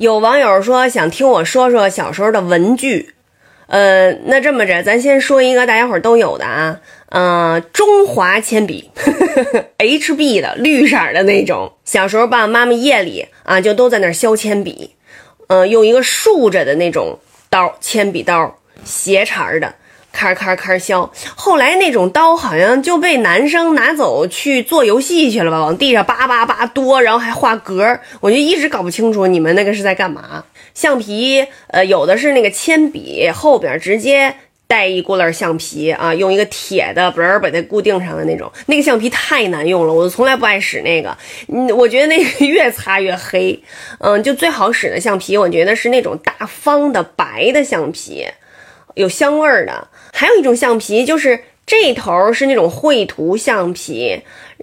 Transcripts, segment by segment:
有网友说想听我说说小时候的文具，呃，那这么着，咱先说一个大家伙都有的啊，嗯，中华铅笔呵呵，HB 的绿色的那种。小时候爸爸妈妈夜里啊就都在那削铅笔，嗯，用一个竖着的那种刀，铅笔刀，斜茬的。咔咔咔削，后来那种刀好像就被男生拿走去做游戏去了吧，往地上叭叭叭剁，然后还画格我就一直搞不清楚你们那个是在干嘛。橡皮，呃，有的是那个铅笔后边直接带一轱辘橡皮啊，用一个铁的本儿把它固定上的那种。那个橡皮太难用了，我从来不爱使那个。嗯，我觉得那个越擦越黑。嗯，就最好使的橡皮，我觉得是那种大方的白的橡皮。有香味儿的，还有一种橡皮，就是这头是那种绘图橡皮，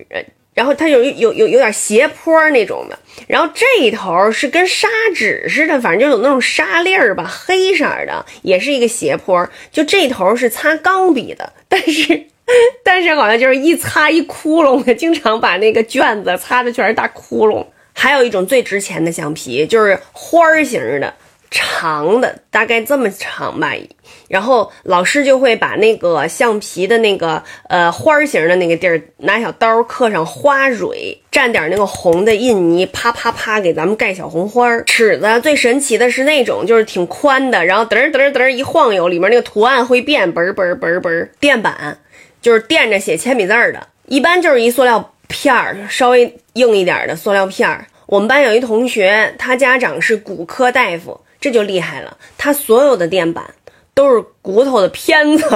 呃，然后它有有有有点斜坡那种的，然后这一头是跟砂纸似的，反正就有那种沙粒儿吧，黑色的，也是一个斜坡。就这头是擦钢笔的，但是 但是好像就是一擦一窟窿，经常把那个卷子擦的全是大窟窿。还有一种最值钱的橡皮，就是花儿型的。长的大概这么长吧，然后老师就会把那个橡皮的那个呃花形的那个地儿拿小刀刻上花蕊，蘸点那个红的印泥，啪啪啪给咱们盖小红花。尺子最神奇的是那种就是挺宽的，然后嘚嘚嘚一晃悠，里面那个图案会变，嘣嘣嘣嘣。垫板就是垫着写铅笔字的，一般就是一塑料片儿，稍微硬一点的塑料片儿。我们班有一同学，他家长是骨科大夫。这就厉害了，他所有的垫板都是骨头的片子。